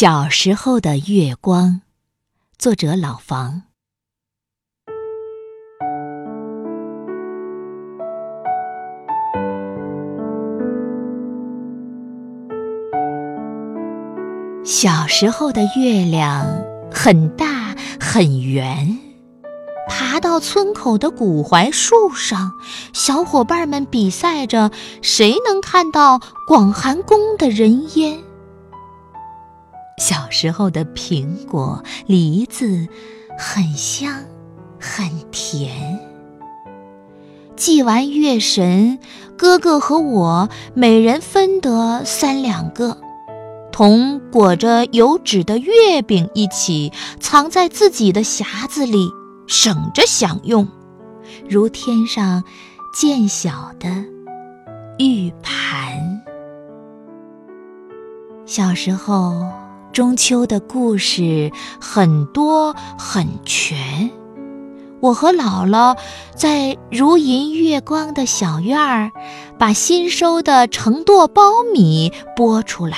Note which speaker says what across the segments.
Speaker 1: 小时候的月光，作者老房。小时候的月亮很大很圆，爬到村口的古槐树上，小伙伴们比赛着谁能看到广寒宫的人烟。小时候的苹果、梨子很香，很甜。祭完月神，哥哥和我每人分得三两个，同裹着油纸的月饼一起藏在自己的匣子里，省着享用，如天上渐小的玉盘。小时候。中秋的故事很多很全，我和姥姥在如银月光的小院儿，把新收的成垛苞米剥出来，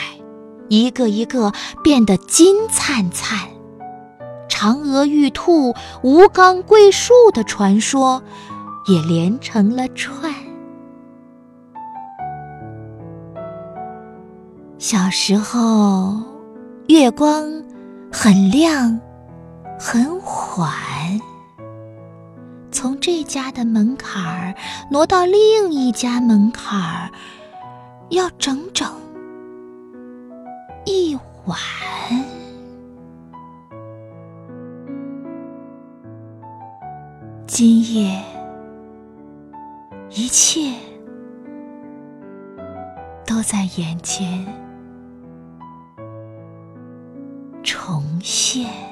Speaker 1: 一个一个变得金灿灿。嫦娥玉兔、吴刚桂树的传说也连成了串。小时候。月光很亮，很缓。从这家的门槛儿挪到另一家门槛儿，要整整一晚。今夜，一切都在眼前。谢。